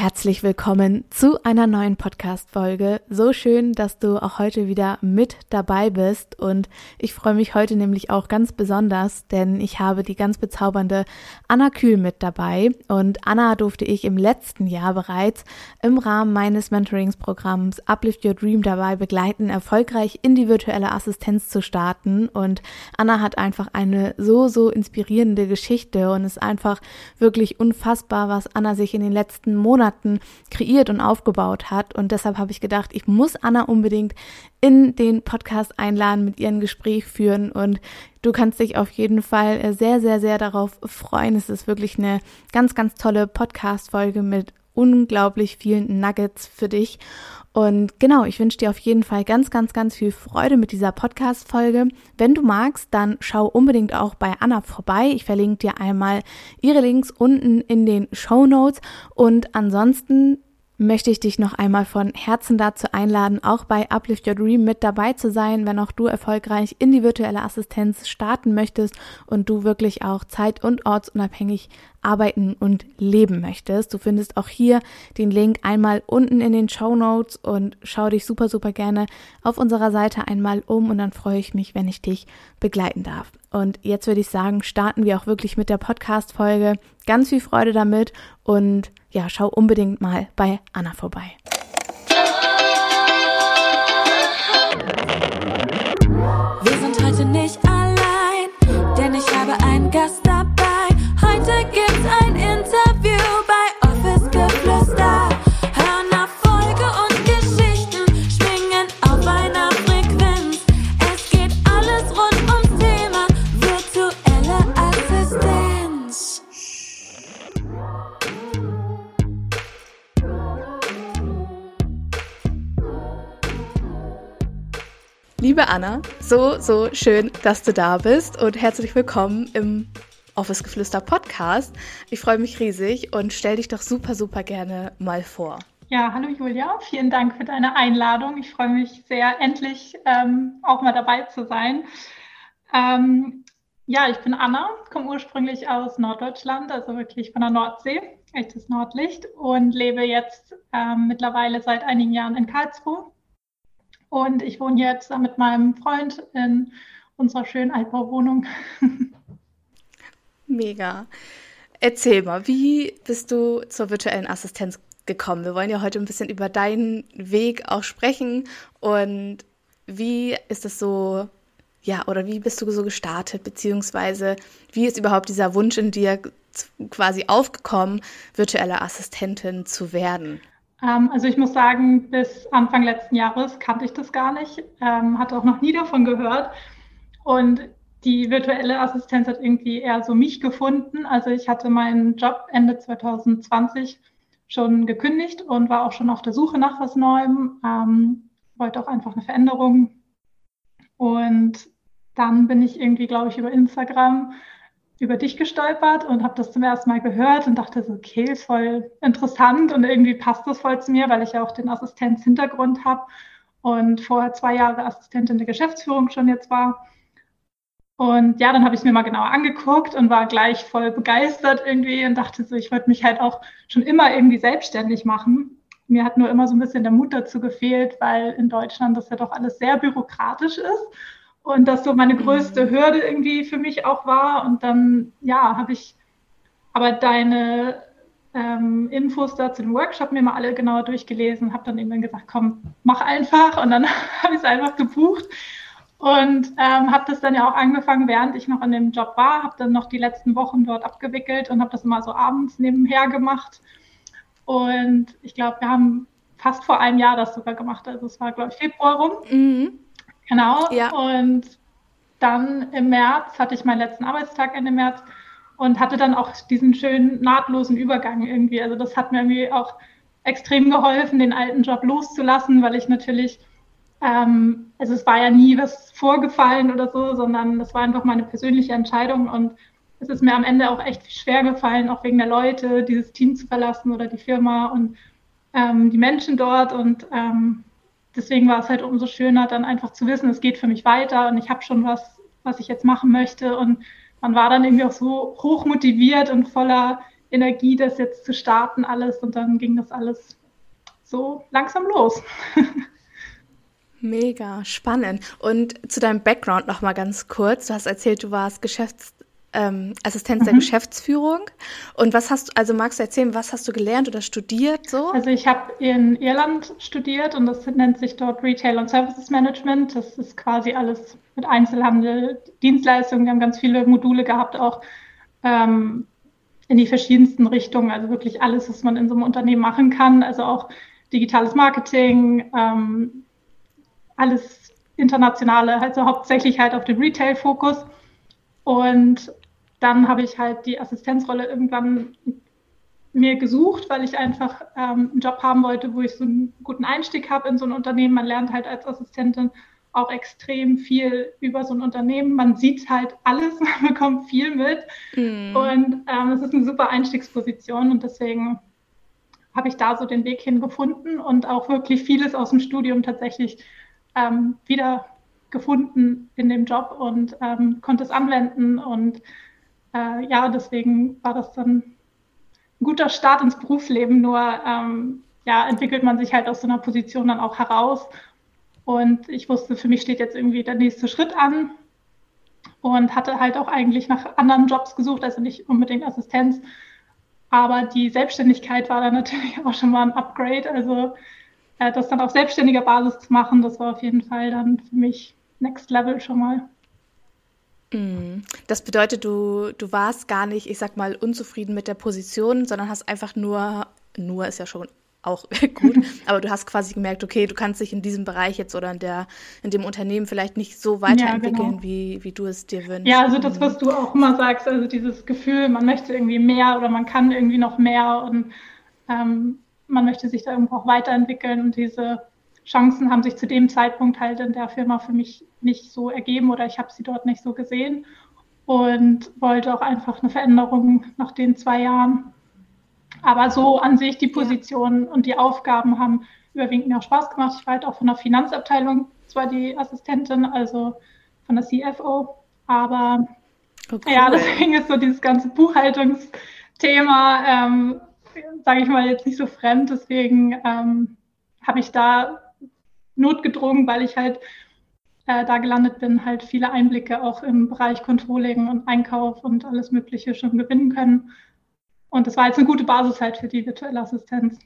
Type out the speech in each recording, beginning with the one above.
Herzlich willkommen zu einer neuen Podcast-Folge. So schön, dass du auch heute wieder mit dabei bist. Und ich freue mich heute nämlich auch ganz besonders, denn ich habe die ganz bezaubernde Anna Kühl mit dabei. Und Anna durfte ich im letzten Jahr bereits im Rahmen meines Mentoringsprogramms Uplift Your Dream dabei begleiten, erfolgreich in die virtuelle Assistenz zu starten. Und Anna hat einfach eine so, so inspirierende Geschichte und ist einfach wirklich unfassbar, was Anna sich in den letzten Monaten Monaten kreiert und aufgebaut hat. Und deshalb habe ich gedacht, ich muss Anna unbedingt in den Podcast einladen, mit ihrem Gespräch führen und du kannst dich auf jeden Fall sehr, sehr, sehr darauf freuen. Es ist wirklich eine ganz, ganz tolle Podcast-Folge mit unglaublich vielen Nuggets für dich. Und genau, ich wünsche dir auf jeden Fall ganz, ganz, ganz viel Freude mit dieser Podcast-Folge. Wenn du magst, dann schau unbedingt auch bei Anna vorbei. Ich verlinke dir einmal ihre Links unten in den Show Notes. Und ansonsten möchte ich dich noch einmal von Herzen dazu einladen, auch bei Uplift Your Dream mit dabei zu sein, wenn auch du erfolgreich in die virtuelle Assistenz starten möchtest und du wirklich auch zeit- und ortsunabhängig arbeiten und leben möchtest. Du findest auch hier den Link einmal unten in den Show Notes und schau dich super, super gerne auf unserer Seite einmal um und dann freue ich mich, wenn ich dich begleiten darf. Und jetzt würde ich sagen, starten wir auch wirklich mit der Podcast-Folge. Ganz viel Freude damit und ja, schau unbedingt mal bei Anna vorbei. Wir sind heute nicht allein, denn ich habe einen Gast Liebe Anna, so, so schön, dass du da bist und herzlich willkommen im Office Geflüster Podcast. Ich freue mich riesig und stell dich doch super, super gerne mal vor. Ja, hallo Julia, vielen Dank für deine Einladung. Ich freue mich sehr, endlich ähm, auch mal dabei zu sein. Ähm, ja, ich bin Anna, komme ursprünglich aus Norddeutschland, also wirklich von der Nordsee, echtes Nordlicht und lebe jetzt ähm, mittlerweile seit einigen Jahren in Karlsruhe. Und ich wohne jetzt mit meinem Freund in unserer schönen Altbauwohnung. Mega. Erzähl mal, wie bist du zur virtuellen Assistenz gekommen? Wir wollen ja heute ein bisschen über deinen Weg auch sprechen und wie ist es so, ja, oder wie bist du so gestartet, beziehungsweise wie ist überhaupt dieser Wunsch in dir quasi aufgekommen, virtuelle Assistentin zu werden? Ähm, also ich muss sagen, bis Anfang letzten Jahres kannte ich das gar nicht, ähm, hatte auch noch nie davon gehört. Und die virtuelle Assistenz hat irgendwie eher so mich gefunden. Also ich hatte meinen Job Ende 2020 schon gekündigt und war auch schon auf der Suche nach was Neuem, ähm, wollte auch einfach eine Veränderung. Und dann bin ich irgendwie, glaube ich, über Instagram über dich gestolpert und habe das zum ersten Mal gehört und dachte so, okay, voll interessant und irgendwie passt das voll zu mir, weil ich ja auch den Assistenzhintergrund habe und vorher zwei Jahre Assistentin der Geschäftsführung schon jetzt war. Und ja, dann habe ich es mir mal genauer angeguckt und war gleich voll begeistert irgendwie und dachte so, ich wollte mich halt auch schon immer irgendwie selbstständig machen. Mir hat nur immer so ein bisschen der Mut dazu gefehlt, weil in Deutschland das ja doch alles sehr bürokratisch ist und das so meine größte mhm. Hürde irgendwie für mich auch war. Und dann, ja, habe ich aber deine ähm, Infos da zu dem Workshop mir mal alle genauer durchgelesen, habe dann eben gesagt, komm, mach einfach. Und dann habe ich es einfach gebucht und ähm, habe das dann ja auch angefangen, während ich noch an dem Job war, habe dann noch die letzten Wochen dort abgewickelt und habe das immer so abends nebenher gemacht. Und ich glaube, wir haben fast vor einem Jahr das sogar gemacht. Also es war, glaube ich, Februar rum. Mhm. Genau. Ja. Und dann im März hatte ich meinen letzten Arbeitstag Ende März und hatte dann auch diesen schönen nahtlosen Übergang irgendwie. Also das hat mir irgendwie auch extrem geholfen, den alten Job loszulassen, weil ich natürlich, ähm, also es war ja nie was vorgefallen oder so, sondern es war einfach meine persönliche Entscheidung und es ist mir am Ende auch echt schwer gefallen, auch wegen der Leute, dieses Team zu verlassen oder die Firma und ähm, die Menschen dort und ähm, deswegen war es halt umso schöner, dann einfach zu wissen, es geht für mich weiter und ich habe schon was, was ich jetzt machen möchte. Und man war dann irgendwie auch so hoch motiviert und voller Energie, das jetzt zu starten, alles. Und dann ging das alles so langsam los. Mega spannend. Und zu deinem Background noch mal ganz kurz. Du hast erzählt, du warst Geschäfts ähm, Assistenz mhm. der Geschäftsführung. Und was hast du, also magst du erzählen, was hast du gelernt oder studiert so? Also ich habe in Irland studiert und das nennt sich dort Retail und Services Management. Das ist quasi alles mit Einzelhandel, Dienstleistungen. Wir haben ganz viele Module gehabt, auch ähm, in die verschiedensten Richtungen. Also wirklich alles, was man in so einem Unternehmen machen kann. Also auch digitales Marketing, ähm, alles internationale, also hauptsächlich halt auf den Retail-Fokus. Und dann habe ich halt die Assistenzrolle irgendwann mir gesucht, weil ich einfach ähm, einen Job haben wollte, wo ich so einen guten Einstieg habe in so ein Unternehmen. Man lernt halt als Assistentin auch extrem viel über so ein Unternehmen. Man sieht halt alles, man bekommt viel mit. Mm. Und ähm, es ist eine super Einstiegsposition und deswegen habe ich da so den Weg hingefunden und auch wirklich vieles aus dem Studium tatsächlich ähm, wieder gefunden in dem Job und ähm, konnte es anwenden. Und äh, ja, deswegen war das dann ein guter Start ins Berufsleben. Nur ähm, ja, entwickelt man sich halt aus so einer Position dann auch heraus. Und ich wusste, für mich steht jetzt irgendwie der nächste Schritt an und hatte halt auch eigentlich nach anderen Jobs gesucht, also nicht unbedingt Assistenz. Aber die Selbstständigkeit war dann natürlich auch schon mal ein Upgrade. Also äh, das dann auf selbstständiger Basis zu machen, das war auf jeden Fall dann für mich Next Level schon mal. Mm. Das bedeutet, du, du warst gar nicht, ich sag mal, unzufrieden mit der Position, sondern hast einfach nur, nur ist ja schon auch gut, aber du hast quasi gemerkt, okay, du kannst dich in diesem Bereich jetzt oder in, der, in dem Unternehmen vielleicht nicht so weiterentwickeln, ja, genau. wie, wie du es dir wünschst. Ja, also das, was du auch immer sagst, also dieses Gefühl, man möchte irgendwie mehr oder man kann irgendwie noch mehr und ähm, man möchte sich da irgendwo auch weiterentwickeln und diese Chancen haben sich zu dem Zeitpunkt halt in der Firma für mich nicht so ergeben oder ich habe sie dort nicht so gesehen und wollte auch einfach eine Veränderung nach den zwei Jahren. Aber so an sich die Position ja. und die Aufgaben haben überwiegend mir auch Spaß gemacht. Ich war halt auch von der Finanzabteilung zwar die Assistentin, also von der CFO, aber oh, cool. ja, deswegen ist so dieses ganze Buchhaltungsthema, ähm, sage ich mal, jetzt nicht so fremd. Deswegen ähm, habe ich da notgedrungen, weil ich halt äh, da gelandet bin, halt viele Einblicke auch im Bereich Controlling und Einkauf und alles Mögliche schon gewinnen können. Und das war jetzt eine gute Basis halt für die virtuelle Assistenz.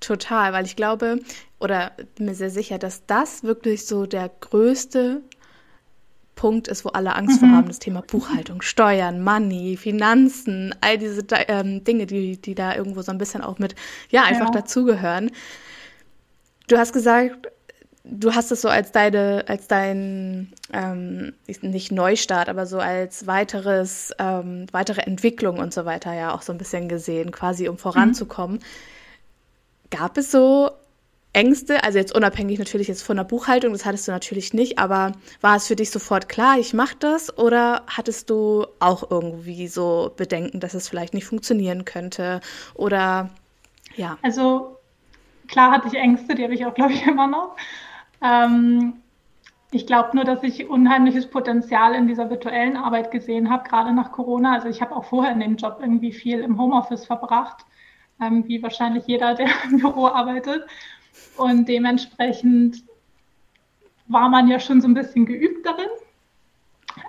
Total, weil ich glaube oder bin mir sehr sicher, dass das wirklich so der größte Punkt ist, wo alle Angst mhm. vor haben, das Thema Buchhaltung, Steuern, Money, Finanzen, all diese ähm, Dinge, die, die da irgendwo so ein bisschen auch mit, ja, einfach ja. dazugehören. Du hast gesagt, du hast es so als deine, als dein ähm, nicht Neustart, aber so als weiteres, ähm, weitere Entwicklung und so weiter ja auch so ein bisschen gesehen, quasi um voranzukommen. Mhm. Gab es so Ängste, also jetzt unabhängig natürlich jetzt von der Buchhaltung, das hattest du natürlich nicht, aber war es für dich sofort klar, ich mache das oder hattest du auch irgendwie so Bedenken, dass es vielleicht nicht funktionieren könnte oder ja? Also klar hatte ich Ängste, die habe ich auch, glaube ich, immer noch. Ähm, ich glaube nur, dass ich unheimliches Potenzial in dieser virtuellen Arbeit gesehen habe, gerade nach Corona. Also ich habe auch vorher in dem Job irgendwie viel im Homeoffice verbracht, ähm, wie wahrscheinlich jeder, der im Büro arbeitet. Und dementsprechend war man ja schon so ein bisschen geübt darin.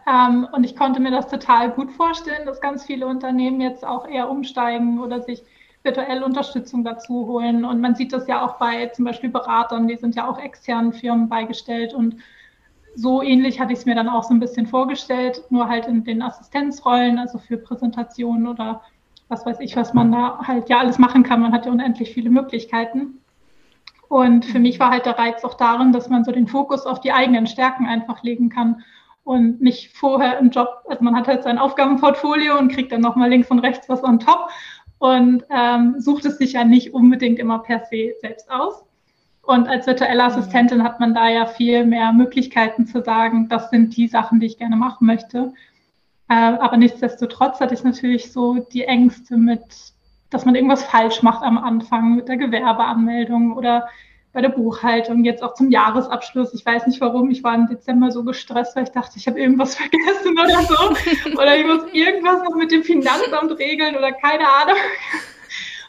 Ähm, und ich konnte mir das total gut vorstellen, dass ganz viele Unternehmen jetzt auch eher umsteigen oder sich virtuell Unterstützung dazu holen. Und man sieht das ja auch bei zum Beispiel Beratern, die sind ja auch externen Firmen beigestellt. Und so ähnlich hatte ich es mir dann auch so ein bisschen vorgestellt, nur halt in den Assistenzrollen, also für Präsentationen oder was weiß ich, was man da halt ja alles machen kann. Man hat ja unendlich viele Möglichkeiten. Und für mich war halt der Reiz auch darin, dass man so den Fokus auf die eigenen Stärken einfach legen kann und nicht vorher im Job, also man hat halt sein Aufgabenportfolio und kriegt dann nochmal links und rechts was on top und ähm, sucht es sich ja nicht unbedingt immer per se selbst aus. Und als virtuelle mhm. Assistentin hat man da ja viel mehr Möglichkeiten zu sagen, das sind die Sachen, die ich gerne machen möchte. Äh, aber nichtsdestotrotz hatte ich natürlich so die Ängste mit, dass man irgendwas falsch macht am Anfang mit der Gewerbeanmeldung oder bei der Buchhaltung, jetzt auch zum Jahresabschluss. Ich weiß nicht warum, ich war im Dezember so gestresst, weil ich dachte, ich habe irgendwas vergessen oder so. oder ich muss irgendwas noch mit dem Finanzamt regeln oder keine Ahnung.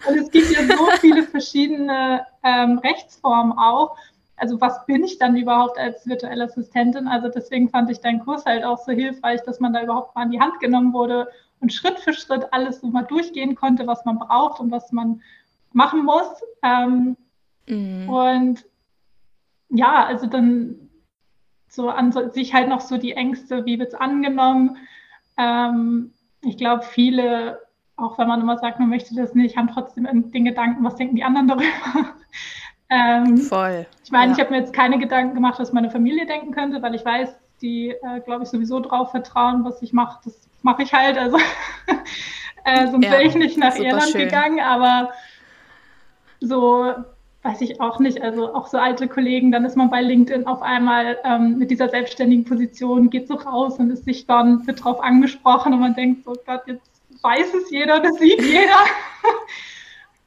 Und es gibt ja so viele verschiedene ähm, Rechtsformen auch. Also was bin ich dann überhaupt als virtuelle Assistentin? Also deswegen fand ich deinen Kurs halt auch so hilfreich, dass man da überhaupt mal in die Hand genommen wurde und Schritt für Schritt alles so mal durchgehen konnte, was man braucht und was man machen muss. Ähm, Mhm. Und ja, also dann so an sich halt noch so die Ängste, wie wird es angenommen. Ähm, ich glaube, viele, auch wenn man immer sagt, man möchte das nicht, haben trotzdem den Gedanken, was denken die anderen darüber. ähm, Voll. Ich meine, ja. ich habe mir jetzt keine Gedanken gemacht, was meine Familie denken könnte, weil ich weiß, die, äh, glaube ich, sowieso drauf vertrauen, was ich mache. Das mache ich halt. Also äh, sonst ja, wäre ich nicht nach Irland schön. gegangen, aber so weiß ich auch nicht, also auch so alte Kollegen, dann ist man bei LinkedIn auf einmal ähm, mit dieser selbstständigen Position, geht so raus und ist sichtbar und wird drauf angesprochen und man denkt so, Gott, jetzt weiß es jeder, das sieht jeder.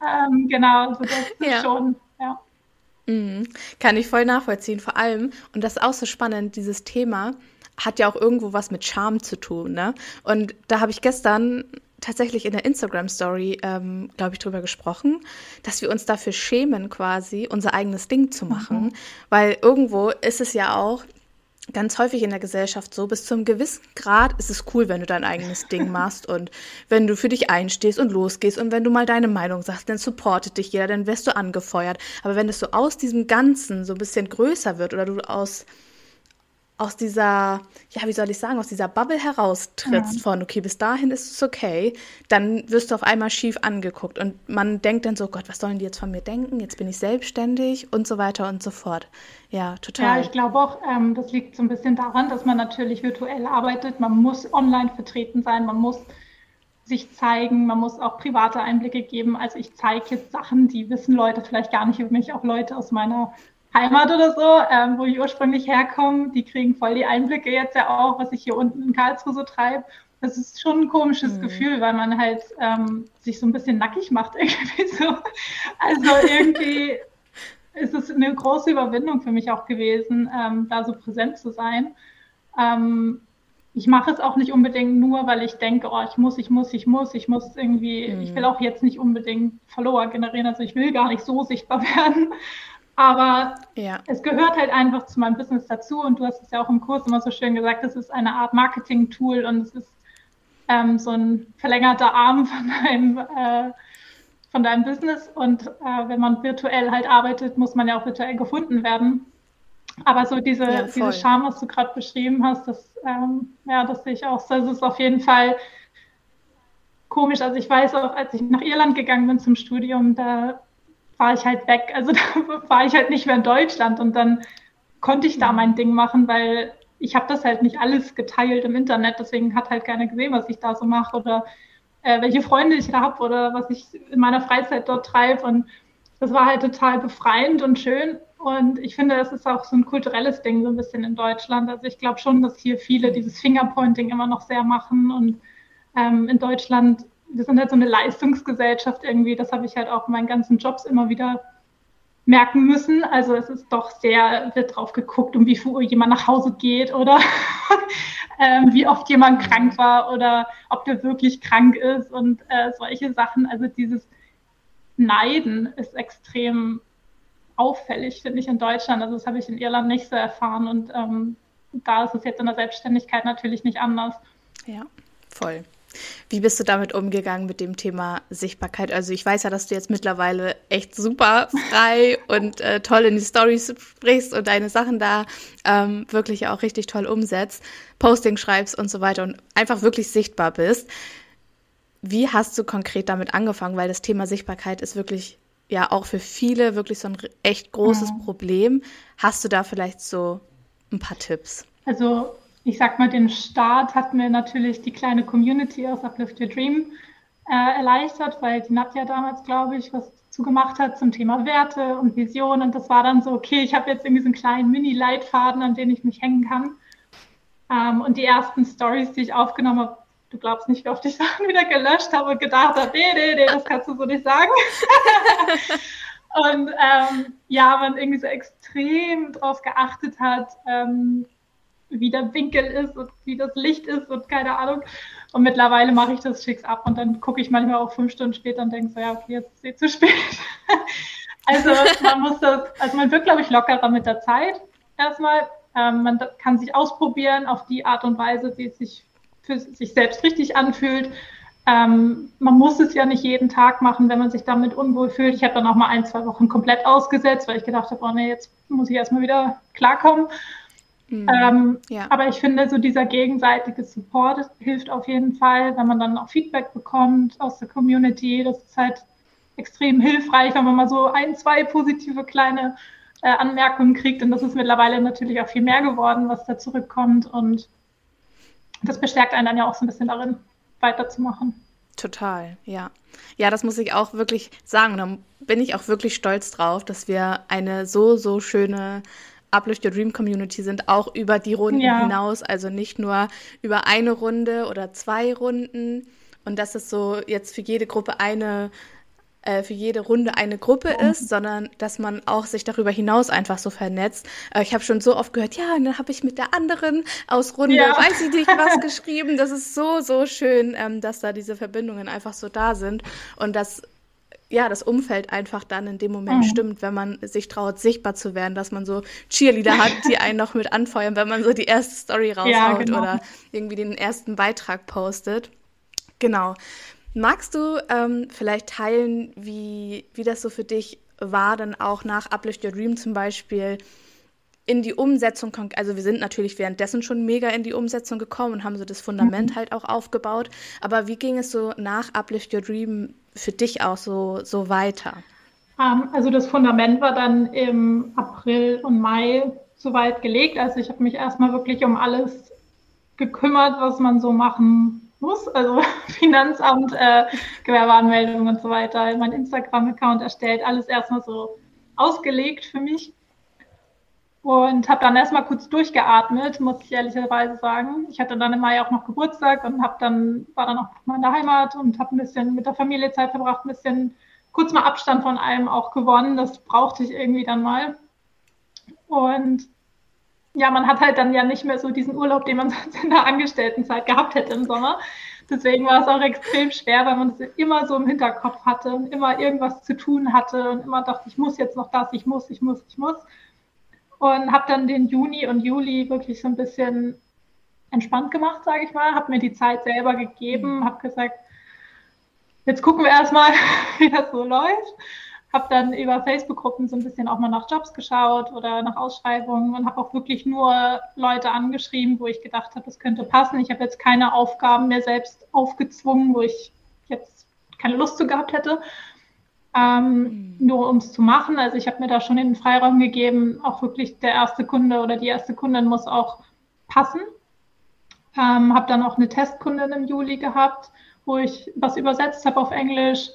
ähm, genau, also das ist ja. schon, ja. Mhm. Kann ich voll nachvollziehen, vor allem, und das ist auch so spannend, dieses Thema hat ja auch irgendwo was mit Charme zu tun, ne? Und da habe ich gestern tatsächlich in der Instagram-Story, ähm, glaube ich, drüber gesprochen, dass wir uns dafür schämen, quasi unser eigenes Ding zu machen. Mhm. Weil irgendwo ist es ja auch ganz häufig in der Gesellschaft so, bis zu einem gewissen Grad ist es cool, wenn du dein eigenes Ding machst und wenn du für dich einstehst und losgehst und wenn du mal deine Meinung sagst, dann supportet dich jeder, dann wirst du angefeuert. Aber wenn es so aus diesem Ganzen so ein bisschen größer wird oder du aus aus dieser, ja, wie soll ich sagen, aus dieser Bubble heraustrittst ja. von, okay, bis dahin ist es okay, dann wirst du auf einmal schief angeguckt und man denkt dann so, Gott, was sollen die jetzt von mir denken? Jetzt bin ich selbstständig und so weiter und so fort. Ja, total. Ja, ich glaube auch, ähm, das liegt so ein bisschen daran, dass man natürlich virtuell arbeitet. Man muss online vertreten sein, man muss sich zeigen, man muss auch private Einblicke geben. Also ich zeige jetzt Sachen, die wissen Leute vielleicht gar nicht über mich, auch Leute aus meiner Heimat oder so, ähm, wo ich ursprünglich herkomme, die kriegen voll die Einblicke jetzt ja auch, was ich hier unten in Karlsruhe so treibe. Das ist schon ein komisches mhm. Gefühl, weil man halt ähm, sich so ein bisschen nackig macht irgendwie so. Also irgendwie ist es eine große Überwindung für mich auch gewesen, ähm, da so präsent zu sein. Ähm, ich mache es auch nicht unbedingt nur, weil ich denke, oh, ich muss, ich muss, ich muss, ich muss irgendwie, mhm. ich will auch jetzt nicht unbedingt Follower generieren, also ich will gar nicht so sichtbar werden, aber ja. es gehört halt einfach zu meinem Business dazu und du hast es ja auch im Kurs immer so schön gesagt, es ist eine Art Marketing-Tool und es ist ähm, so ein verlängerter Arm von deinem, äh, von deinem Business und äh, wenn man virtuell halt arbeitet, muss man ja auch virtuell gefunden werden. Aber so diese, ja, diese Charme, was du gerade beschrieben hast, das, ähm, ja, das sehe ich auch so. Es ist auf jeden Fall komisch. Also ich weiß auch, als ich nach Irland gegangen bin zum Studium, da war ich halt weg. Also da war ich halt nicht mehr in Deutschland und dann konnte ich da mhm. mein Ding machen, weil ich habe das halt nicht alles geteilt im Internet, deswegen hat halt keiner gesehen, was ich da so mache oder äh, welche Freunde ich da habe oder was ich in meiner Freizeit dort treibe. Und das war halt total befreiend und schön. Und ich finde, das ist auch so ein kulturelles Ding, so ein bisschen in Deutschland. Also ich glaube schon, dass hier viele dieses Fingerpointing immer noch sehr machen. Und ähm, in Deutschland wir sind halt so eine Leistungsgesellschaft irgendwie. Das habe ich halt auch in meinen ganzen Jobs immer wieder merken müssen. Also es ist doch sehr, wird drauf geguckt, um wie viel Uhr jemand nach Hause geht oder ähm, wie oft jemand krank war oder ob der wirklich krank ist und äh, solche Sachen. Also dieses Neiden ist extrem auffällig, finde ich, in Deutschland. Also das habe ich in Irland nicht so erfahren und ähm, da ist es jetzt in der Selbstständigkeit natürlich nicht anders. Ja, voll. Wie bist du damit umgegangen mit dem Thema Sichtbarkeit? Also ich weiß ja, dass du jetzt mittlerweile echt super frei und äh, toll in die Stories sprichst und deine Sachen da ähm, wirklich auch richtig toll umsetzt, Posting schreibst und so weiter und einfach wirklich sichtbar bist. Wie hast du konkret damit angefangen? Weil das Thema Sichtbarkeit ist wirklich ja auch für viele wirklich so ein echt großes ja. Problem. Hast du da vielleicht so ein paar Tipps? Also ich sag mal, den Start hat mir natürlich die kleine Community aus Uplift Your Dream äh, erleichtert, weil die Nadja damals, glaube ich, was dazu gemacht hat zum Thema Werte und Vision. Und das war dann so, okay, ich habe jetzt irgendwie so einen kleinen Mini-Leitfaden, an den ich mich hängen kann. Ähm, und die ersten Stories, die ich aufgenommen habe, du glaubst nicht, wie oft ich Sachen wieder gelöscht habe und gedacht habe, nee, nee, nee, das kannst du so nicht sagen. Und ähm, ja, man irgendwie so extrem drauf geachtet hat, ähm, wie der Winkel ist und wie das Licht ist und keine Ahnung. Und mittlerweile mache ich das fix ab und dann gucke ich manchmal auch fünf Stunden später und denke so, ja, okay, jetzt ist es eh zu spät. also man muss das, also man wird, glaube ich, lockerer mit der Zeit erstmal. Ähm, man kann sich ausprobieren auf die Art und Weise, wie es sich für sich selbst richtig anfühlt. Ähm, man muss es ja nicht jeden Tag machen, wenn man sich damit unwohl fühlt. Ich habe dann auch mal ein, zwei Wochen komplett ausgesetzt, weil ich gedacht habe, oh nee, jetzt muss ich erstmal wieder klarkommen. Mhm. Ähm, ja. Aber ich finde, so dieser gegenseitige Support hilft auf jeden Fall, wenn man dann auch Feedback bekommt aus der Community. Das ist halt extrem hilfreich, wenn man mal so ein, zwei positive kleine äh, Anmerkungen kriegt. Und das ist mittlerweile natürlich auch viel mehr geworden, was da zurückkommt. Und das bestärkt einen dann ja auch so ein bisschen darin, weiterzumachen. Total, ja. Ja, das muss ich auch wirklich sagen. Da bin ich auch wirklich stolz drauf, dass wir eine so, so schöne Uplift Your Dream Community sind, auch über die Runden ja. hinaus, also nicht nur über eine Runde oder zwei Runden und dass es so jetzt für jede Gruppe eine äh, für jede Runde eine Gruppe oh. ist, sondern dass man auch sich darüber hinaus einfach so vernetzt. Äh, ich habe schon so oft gehört, ja, und dann habe ich mit der anderen aus Runde, ja. weiß ich nicht, was geschrieben. Das ist so, so schön, ähm, dass da diese Verbindungen einfach so da sind und dass ja, das Umfeld einfach dann in dem Moment mhm. stimmt, wenn man sich traut, sichtbar zu werden, dass man so Cheerleader hat, die einen noch mit anfeuern, wenn man so die erste Story raushaut ja, genau. oder irgendwie den ersten Beitrag postet. Genau. Magst du ähm, vielleicht teilen, wie, wie das so für dich war, dann auch nach Uplift Your Dream zum Beispiel in die Umsetzung. Also wir sind natürlich währenddessen schon mega in die Umsetzung gekommen und haben so das Fundament mhm. halt auch aufgebaut. Aber wie ging es so nach Uplift Your Dream für dich auch so, so weiter? Ähm, also das Fundament war dann im April und Mai soweit gelegt. Also ich habe mich erstmal wirklich um alles gekümmert, was man so machen muss. Also Finanzamt, äh, Gewerbeanmeldung und so weiter, mein Instagram-Account erstellt, alles erstmal so ausgelegt für mich. Und habe dann erstmal kurz durchgeatmet, muss ich ehrlicherweise sagen. Ich hatte dann im Mai auch noch Geburtstag und habe dann, war dann auch mal in der Heimat und habe ein bisschen mit der Familie Zeit verbracht, ein bisschen kurz mal Abstand von allem auch gewonnen. Das brauchte ich irgendwie dann mal. Und ja, man hat halt dann ja nicht mehr so diesen Urlaub, den man sonst in der Angestelltenzeit gehabt hätte im Sommer. Deswegen war es auch extrem schwer, weil man es immer so im Hinterkopf hatte und immer irgendwas zu tun hatte und immer dachte, ich muss jetzt noch das, ich muss, ich muss, ich muss und habe dann den Juni und Juli wirklich so ein bisschen entspannt gemacht, sage ich mal, habe mir die Zeit selber gegeben, mhm. habe gesagt, jetzt gucken wir erstmal, wie das so läuft. Habe dann über Facebook-Gruppen so ein bisschen auch mal nach Jobs geschaut oder nach Ausschreibungen und habe auch wirklich nur Leute angeschrieben, wo ich gedacht habe, das könnte passen. Ich habe jetzt keine Aufgaben mehr selbst aufgezwungen, wo ich jetzt keine Lust zu gehabt hätte, ähm, mhm. nur um es zu machen. Also ich habe mir da schon den Freiraum gegeben, auch wirklich der erste Kunde oder die erste Kundin muss auch passen. Ähm, habe dann auch eine Testkundin im Juli gehabt, wo ich was übersetzt habe auf Englisch.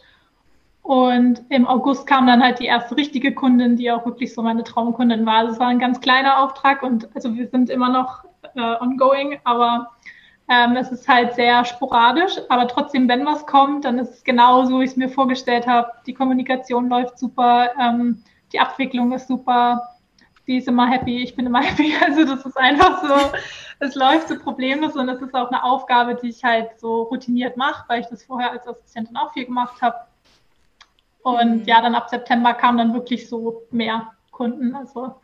Und im August kam dann halt die erste richtige Kundin, die auch wirklich so meine Traumkundin war. Also es war ein ganz kleiner Auftrag und also wir sind immer noch äh, ongoing, aber ähm, es ist halt sehr sporadisch, aber trotzdem, wenn was kommt, dann ist es genau so, wie ich es mir vorgestellt habe. Die Kommunikation läuft super, ähm, die Abwicklung ist super, die ist immer happy, ich bin immer happy. Also das ist einfach so, es läuft so problemlos und es ist auch eine Aufgabe, die ich halt so routiniert mache, weil ich das vorher als Assistentin auch viel gemacht habe. Und mhm. ja, dann ab September kamen dann wirklich so mehr Kunden. Also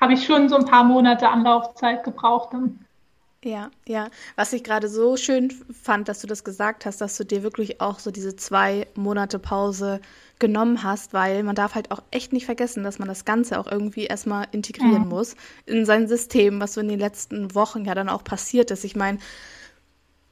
habe ich schon so ein paar Monate Anlaufzeit gebraucht. Dann ja, ja. Was ich gerade so schön fand, dass du das gesagt hast, dass du dir wirklich auch so diese zwei Monate Pause genommen hast, weil man darf halt auch echt nicht vergessen, dass man das Ganze auch irgendwie erstmal integrieren ja. muss in sein System, was so in den letzten Wochen ja dann auch passiert ist. Ich meine,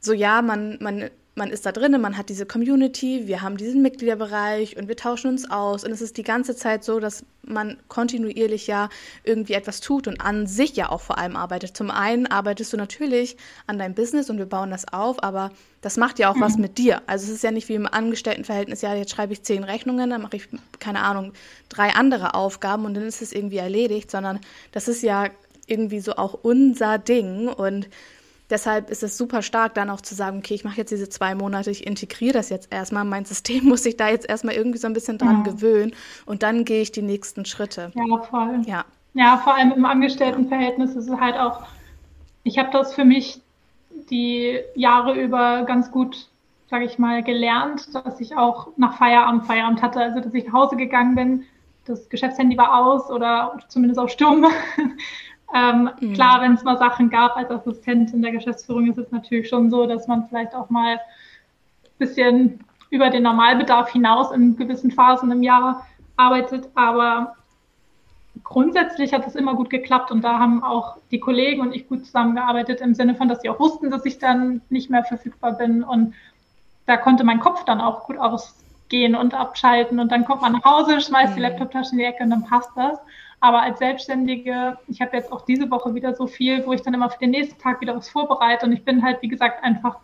so ja, man, man man ist da drin, man hat diese Community, wir haben diesen Mitgliederbereich und wir tauschen uns aus. Und es ist die ganze Zeit so, dass man kontinuierlich ja irgendwie etwas tut und an sich ja auch vor allem arbeitet. Zum einen arbeitest du natürlich an deinem Business und wir bauen das auf, aber das macht ja auch mhm. was mit dir. Also es ist ja nicht wie im Angestelltenverhältnis, ja, jetzt schreibe ich zehn Rechnungen, dann mache ich, keine Ahnung, drei andere Aufgaben und dann ist es irgendwie erledigt, sondern das ist ja irgendwie so auch unser Ding und deshalb ist es super stark, dann auch zu sagen, okay, ich mache jetzt diese zwei Monate, ich integriere das jetzt erstmal. Mein System muss sich da jetzt erstmal irgendwie so ein bisschen dran ja. gewöhnen und dann gehe ich die nächsten Schritte. Ja, voll. Ja. Ja, vor allem im Angestelltenverhältnis ist es halt auch, ich habe das für mich die Jahre über ganz gut, sage ich mal, gelernt, dass ich auch nach Feierabend Feierabend hatte, also dass ich nach Hause gegangen bin, das Geschäftshandy war aus oder zumindest auf Stumm Ähm, mhm. Klar, wenn es mal Sachen gab als Assistent in der Geschäftsführung, ist es natürlich schon so, dass man vielleicht auch mal ein bisschen über den Normalbedarf hinaus in gewissen Phasen im Jahr arbeitet. Aber grundsätzlich hat es immer gut geklappt und da haben auch die Kollegen und ich gut zusammengearbeitet im Sinne von, dass sie auch wussten, dass ich dann nicht mehr verfügbar bin und da konnte mein Kopf dann auch gut ausgehen und abschalten und dann kommt man nach Hause, schmeißt mhm. die Laptoptasche in die Ecke und dann passt das. Aber als Selbstständige, ich habe jetzt auch diese Woche wieder so viel, wo ich dann immer für den nächsten Tag wieder was vorbereite. Und ich bin halt, wie gesagt, einfach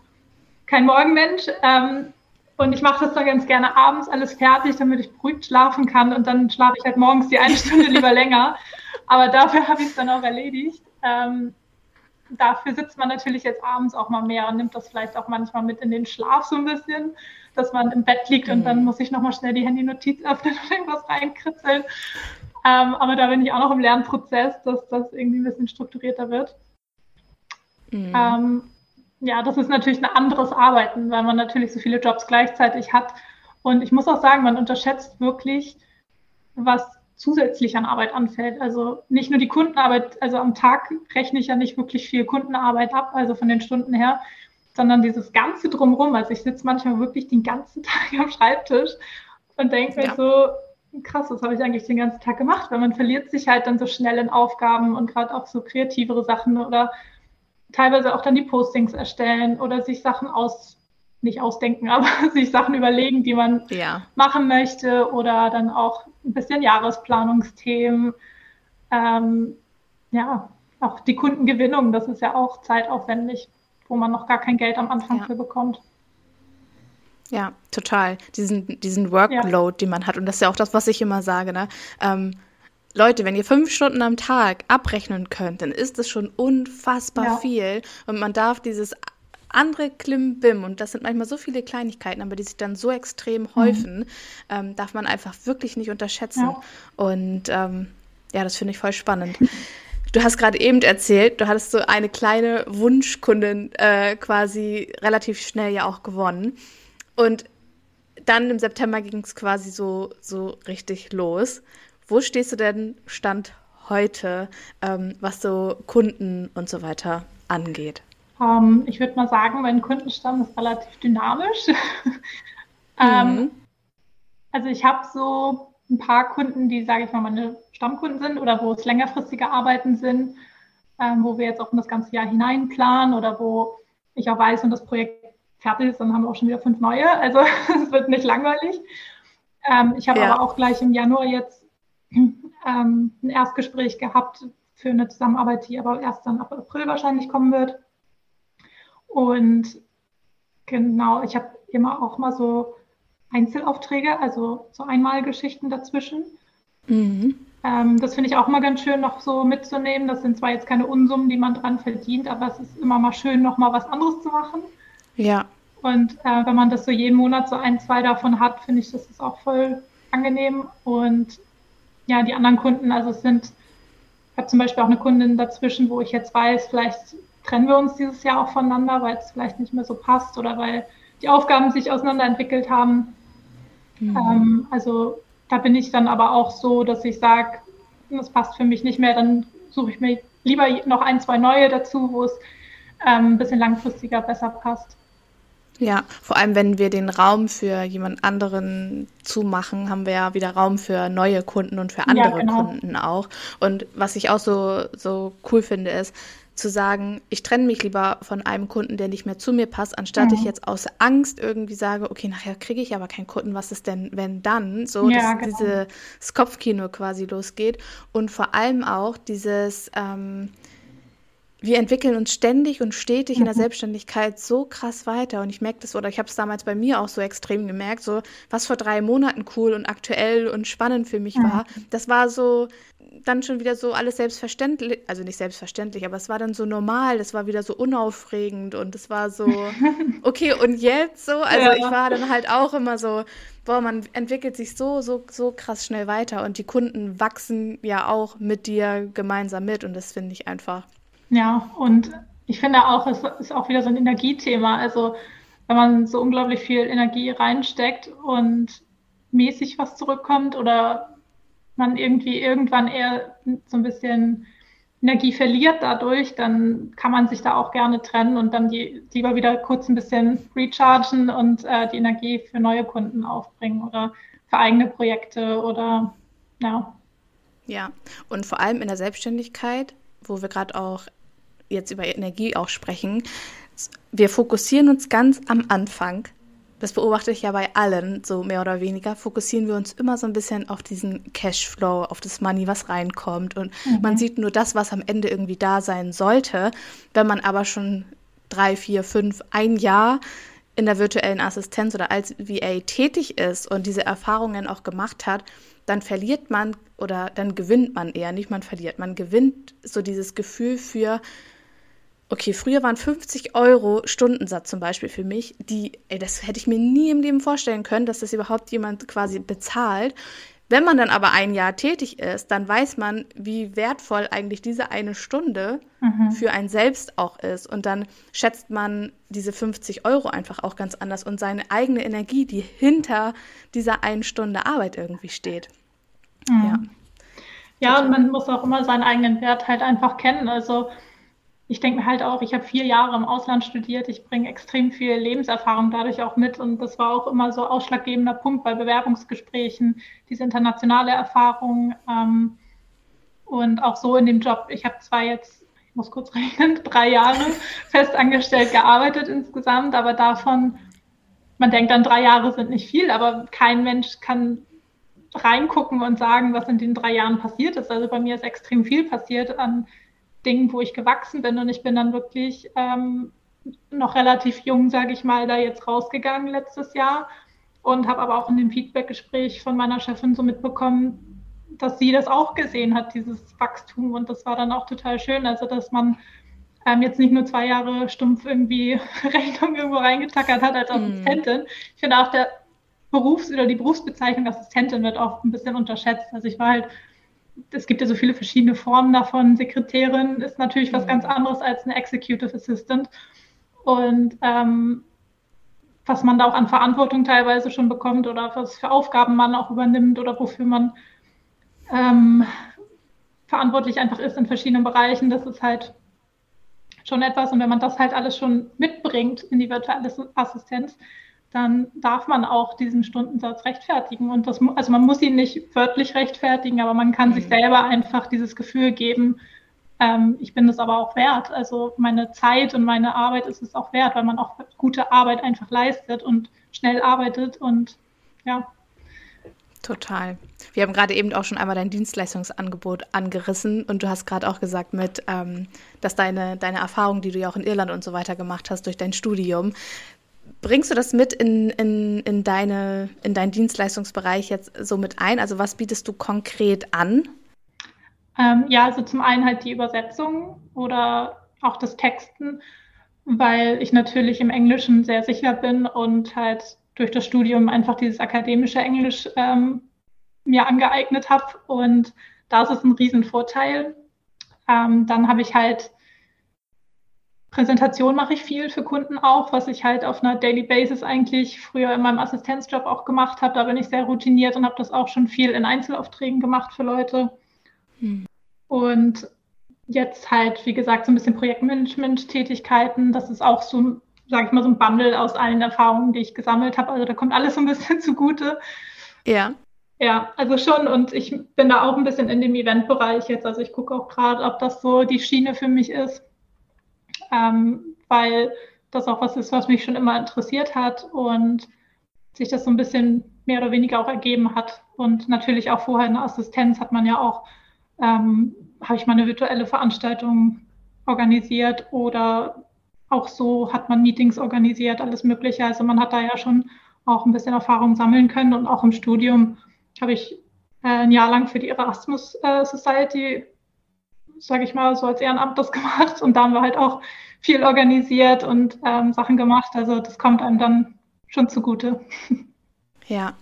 kein Morgenmensch. Ähm, und ich mache das dann ganz gerne abends alles fertig, damit ich beruhigt schlafen kann. Und dann schlafe ich halt morgens die eine Stunde lieber länger. Aber dafür habe ich es dann auch erledigt. Ähm, dafür sitzt man natürlich jetzt abends auch mal mehr und nimmt das vielleicht auch manchmal mit in den Schlaf so ein bisschen, dass man im Bett liegt mhm. und dann muss ich nochmal schnell die Handy-Notiz öffnen und irgendwas reinkritzeln. Ähm, aber da bin ich auch noch im Lernprozess, dass das irgendwie ein bisschen strukturierter wird. Mhm. Ähm, ja, das ist natürlich ein anderes Arbeiten, weil man natürlich so viele Jobs gleichzeitig hat. Und ich muss auch sagen, man unterschätzt wirklich, was zusätzlich an Arbeit anfällt. Also nicht nur die Kundenarbeit, also am Tag rechne ich ja nicht wirklich viel Kundenarbeit ab, also von den Stunden her, sondern dieses ganze drumherum. Also ich sitze manchmal wirklich den ganzen Tag am Schreibtisch und denke ja. mir so, krass, was habe ich eigentlich den ganzen Tag gemacht? Weil man verliert sich halt dann so schnell in Aufgaben und gerade auch so kreativere Sachen oder teilweise auch dann die Postings erstellen oder sich Sachen aus, nicht ausdenken, aber sich Sachen überlegen, die man ja. machen möchte oder dann auch ein bisschen Jahresplanungsthemen. Ähm, ja, auch die Kundengewinnung, das ist ja auch zeitaufwendig, wo man noch gar kein Geld am Anfang ja. für bekommt. Ja, total. Diesen, diesen Workload, ja. den man hat. Und das ist ja auch das, was ich immer sage. Ne? Ähm, Leute, wenn ihr fünf Stunden am Tag abrechnen könnt, dann ist das schon unfassbar ja. viel. Und man darf dieses andere Klimbim, und das sind manchmal so viele Kleinigkeiten, aber die sich dann so extrem mhm. häufen, mhm. ähm, darf man einfach wirklich nicht unterschätzen. Ja. Und ähm, ja, das finde ich voll spannend. Du hast gerade eben erzählt, du hattest so eine kleine Wunschkundin äh, quasi relativ schnell ja auch gewonnen. Und dann im September ging es quasi so, so richtig los. Wo stehst du denn Stand heute, ähm, was so Kunden und so weiter angeht? Um, ähm, ich würde mal sagen, mein Kundenstamm ist relativ dynamisch. ähm, mhm. also ich habe so ein paar Kunden, die, sage ich mal, meine Stammkunden sind oder wo es längerfristige Arbeiten sind, ähm, wo wir jetzt auch in das ganze Jahr hinein planen oder wo ich auch weiß, und das Projekt fertig ist, dann haben wir auch schon wieder fünf neue. Also es wird nicht langweilig. Ähm, ich habe ja. aber auch gleich im Januar jetzt ähm, ein Erstgespräch gehabt für eine Zusammenarbeit, die aber erst dann ab April wahrscheinlich kommen wird. Und genau, ich habe immer auch mal so Einzelaufträge, also so Einmalgeschichten dazwischen. Mhm. Ähm, das finde ich auch mal ganz schön, noch so mitzunehmen. Das sind zwar jetzt keine Unsummen, die man dran verdient, aber es ist immer mal schön, noch mal was anderes zu machen. Ja. Und äh, wenn man das so jeden Monat so ein, zwei davon hat, finde ich, das ist auch voll angenehm. Und ja, die anderen Kunden, also es sind, ich habe zum Beispiel auch eine Kundin dazwischen, wo ich jetzt weiß, vielleicht trennen wir uns dieses Jahr auch voneinander, weil es vielleicht nicht mehr so passt oder weil die Aufgaben sich auseinanderentwickelt haben. Mhm. Ähm, also da bin ich dann aber auch so, dass ich sage, das passt für mich nicht mehr, dann suche ich mir lieber noch ein, zwei neue dazu, wo es ähm, ein bisschen langfristiger besser passt. Ja, vor allem wenn wir den Raum für jemand anderen zumachen, haben wir ja wieder Raum für neue Kunden und für andere ja, genau. Kunden auch. Und was ich auch so, so cool finde, ist, zu sagen, ich trenne mich lieber von einem Kunden, der nicht mehr zu mir passt, anstatt mhm. ich jetzt aus Angst irgendwie sage, okay, nachher kriege ich aber keinen Kunden, was ist denn, wenn dann? So, ja, dass genau. dieses Kopfkino quasi losgeht. Und vor allem auch dieses, ähm, wir entwickeln uns ständig und stetig in der mhm. Selbstständigkeit so krass weiter. Und ich merke das, oder ich habe es damals bei mir auch so extrem gemerkt, so was vor drei Monaten cool und aktuell und spannend für mich war, das war so dann schon wieder so alles selbstverständlich, also nicht selbstverständlich, aber es war dann so normal, es war wieder so unaufregend und es war so, okay, und jetzt so, also ja. ich war dann halt auch immer so, boah, man entwickelt sich so, so, so krass schnell weiter und die Kunden wachsen ja auch mit dir gemeinsam mit und das finde ich einfach. Ja, und ich finde auch, es ist auch wieder so ein Energiethema. Also wenn man so unglaublich viel Energie reinsteckt und mäßig was zurückkommt oder man irgendwie irgendwann eher so ein bisschen Energie verliert dadurch, dann kann man sich da auch gerne trennen und dann die, lieber wieder kurz ein bisschen rechargen und äh, die Energie für neue Kunden aufbringen oder für eigene Projekte oder ja. Ja, und vor allem in der Selbstständigkeit, wo wir gerade auch jetzt über Energie auch sprechen, wir fokussieren uns ganz am Anfang. Das beobachte ich ja bei allen, so mehr oder weniger, fokussieren wir uns immer so ein bisschen auf diesen Cashflow, auf das Money, was reinkommt. Und mhm. man sieht nur das, was am Ende irgendwie da sein sollte. Wenn man aber schon drei, vier, fünf, ein Jahr in der virtuellen Assistenz oder als VA tätig ist und diese Erfahrungen auch gemacht hat, dann verliert man oder dann gewinnt man eher, nicht man verliert, man gewinnt so dieses Gefühl für, okay, früher waren 50 Euro Stundensatz zum Beispiel für mich, die, ey, das hätte ich mir nie im Leben vorstellen können, dass das überhaupt jemand quasi bezahlt. Wenn man dann aber ein Jahr tätig ist, dann weiß man, wie wertvoll eigentlich diese eine Stunde mhm. für einen selbst auch ist. Und dann schätzt man diese 50 Euro einfach auch ganz anders und seine eigene Energie, die hinter dieser einen Stunde Arbeit irgendwie steht. Mhm. Ja. Ja, und man muss auch immer seinen eigenen Wert halt einfach kennen. Also ich denke mir halt auch, ich habe vier Jahre im Ausland studiert, ich bringe extrem viel Lebenserfahrung dadurch auch mit und das war auch immer so ausschlaggebender Punkt bei Bewerbungsgesprächen, diese internationale Erfahrung ähm, und auch so in dem Job. Ich habe zwar jetzt, ich muss kurz rechnen, drei Jahre festangestellt gearbeitet insgesamt, aber davon, man denkt dann, drei Jahre sind nicht viel, aber kein Mensch kann reingucken und sagen, was in den drei Jahren passiert ist. Also bei mir ist extrem viel passiert an Dingen, wo ich gewachsen bin. Und ich bin dann wirklich ähm, noch relativ jung, sage ich mal, da jetzt rausgegangen letztes Jahr und habe aber auch in dem Feedbackgespräch von meiner Chefin so mitbekommen, dass sie das auch gesehen hat, dieses Wachstum. Und das war dann auch total schön. Also, dass man ähm, jetzt nicht nur zwei Jahre stumpf irgendwie Rechnung irgendwo reingetackert hat als mhm. Assistentin. Mm. Ich finde auch der Berufs- oder die Berufsbezeichnung Assistentin wird oft ein bisschen unterschätzt. Also ich war halt es gibt ja so viele verschiedene Formen davon. Sekretärin ist natürlich was mhm. ganz anderes als eine Executive Assistant. Und ähm, was man da auch an Verantwortung teilweise schon bekommt oder was für Aufgaben man auch übernimmt oder wofür man ähm, verantwortlich einfach ist in verschiedenen Bereichen, das ist halt schon etwas. Und wenn man das halt alles schon mitbringt in die virtuelle Assistenz, dann darf man auch diesen Stundensatz rechtfertigen. Und das, also man muss ihn nicht wörtlich rechtfertigen, aber man kann mhm. sich selber einfach dieses Gefühl geben, ähm, ich bin es aber auch wert. Also meine Zeit und meine Arbeit ist es auch wert, weil man auch gute Arbeit einfach leistet und schnell arbeitet und ja. Total. Wir haben gerade eben auch schon einmal dein Dienstleistungsangebot angerissen und du hast gerade auch gesagt mit, ähm, dass deine, deine Erfahrung, die du ja auch in Irland und so weiter gemacht hast durch dein Studium, Bringst du das mit in, in, in, deine, in deinen Dienstleistungsbereich jetzt so mit ein? Also was bietest du konkret an? Ähm, ja, also zum einen halt die Übersetzung oder auch das Texten, weil ich natürlich im Englischen sehr sicher bin und halt durch das Studium einfach dieses akademische Englisch ähm, mir angeeignet habe. Und da ist es ein Riesenvorteil. Ähm, dann habe ich halt Präsentation mache ich viel für Kunden auch, was ich halt auf einer Daily Basis eigentlich früher in meinem Assistenzjob auch gemacht habe. Da bin ich sehr routiniert und habe das auch schon viel in Einzelaufträgen gemacht für Leute. Hm. Und jetzt halt, wie gesagt, so ein bisschen Projektmanagement-Tätigkeiten. Das ist auch so, sage ich mal, so ein Bundle aus allen Erfahrungen, die ich gesammelt habe. Also da kommt alles so ein bisschen zugute. Ja. Ja, also schon. Und ich bin da auch ein bisschen in dem Eventbereich jetzt. Also ich gucke auch gerade, ob das so die Schiene für mich ist ähm, weil das auch was ist, was mich schon immer interessiert hat und sich das so ein bisschen mehr oder weniger auch ergeben hat. Und natürlich auch vorher in der Assistenz hat man ja auch, ähm, habe ich mal eine virtuelle Veranstaltung organisiert oder auch so hat man Meetings organisiert, alles Mögliche. Also man hat da ja schon auch ein bisschen Erfahrung sammeln können und auch im Studium habe ich äh, ein Jahr lang für die Erasmus äh, Society, sage ich mal, so als Ehrenamt das gemacht. Und da haben wir halt auch viel organisiert und ähm, Sachen gemacht. Also das kommt einem dann schon zugute. Ja,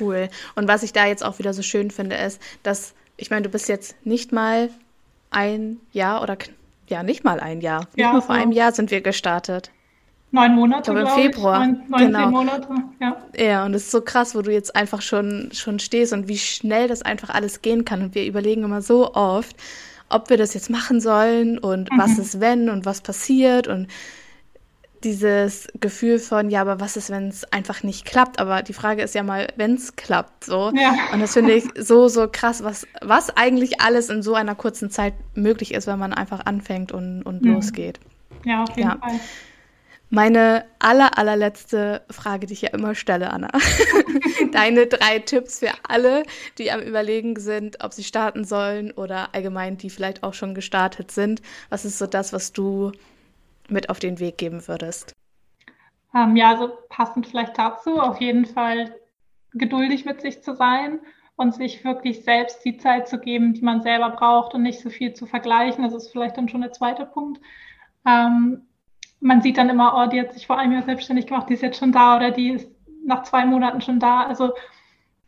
cool. Und was ich da jetzt auch wieder so schön finde, ist, dass, ich meine, du bist jetzt nicht mal ein Jahr oder ja, nicht mal ein Jahr. Nicht ja, mal vor so einem Jahr sind wir gestartet. Neun Monate. Ich glaube, im Februar. Neun, neun genau. Monate, ja. Ja, und es ist so krass, wo du jetzt einfach schon, schon stehst und wie schnell das einfach alles gehen kann. Und wir überlegen immer so oft, ob wir das jetzt machen sollen und mhm. was ist, wenn und was passiert und dieses Gefühl von, ja, aber was ist, wenn es einfach nicht klappt? Aber die Frage ist ja mal, wenn es klappt, so. Ja. Und das finde ich so, so krass, was, was eigentlich alles in so einer kurzen Zeit möglich ist, wenn man einfach anfängt und, und mhm. losgeht. Ja, auf jeden ja. Fall. Meine aller, allerletzte Frage, die ich ja immer stelle, Anna. Deine drei Tipps für alle, die am Überlegen sind, ob sie starten sollen oder allgemein, die vielleicht auch schon gestartet sind. Was ist so das, was du mit auf den Weg geben würdest? Ähm, ja, also passend vielleicht dazu, auf jeden Fall geduldig mit sich zu sein und sich wirklich selbst die Zeit zu geben, die man selber braucht und nicht so viel zu vergleichen. Das ist vielleicht dann schon der zweite Punkt. Ähm, man sieht dann immer, oh, die hat sich vor einem Jahr selbstständig gemacht, die ist jetzt schon da oder die ist nach zwei Monaten schon da. Also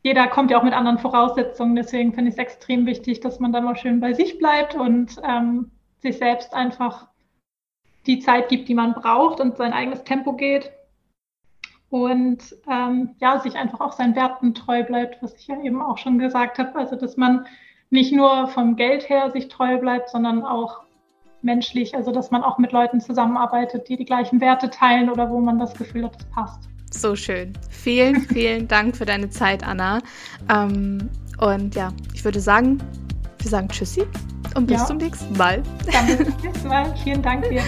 jeder kommt ja auch mit anderen Voraussetzungen. Deswegen finde ich es extrem wichtig, dass man da mal schön bei sich bleibt und ähm, sich selbst einfach die Zeit gibt, die man braucht und sein eigenes Tempo geht. Und ähm, ja, sich einfach auch seinen Werten treu bleibt, was ich ja eben auch schon gesagt habe. Also, dass man nicht nur vom Geld her sich treu bleibt, sondern auch menschlich, also dass man auch mit Leuten zusammenarbeitet, die die gleichen Werte teilen oder wo man das Gefühl hat, es passt. So schön. Vielen, vielen Dank für deine Zeit, Anna. Ähm, und ja, ich würde sagen, wir sagen Tschüssi und bis ja. zum nächsten Mal. Dann bis zum nächsten Mal. Vielen Dank dir.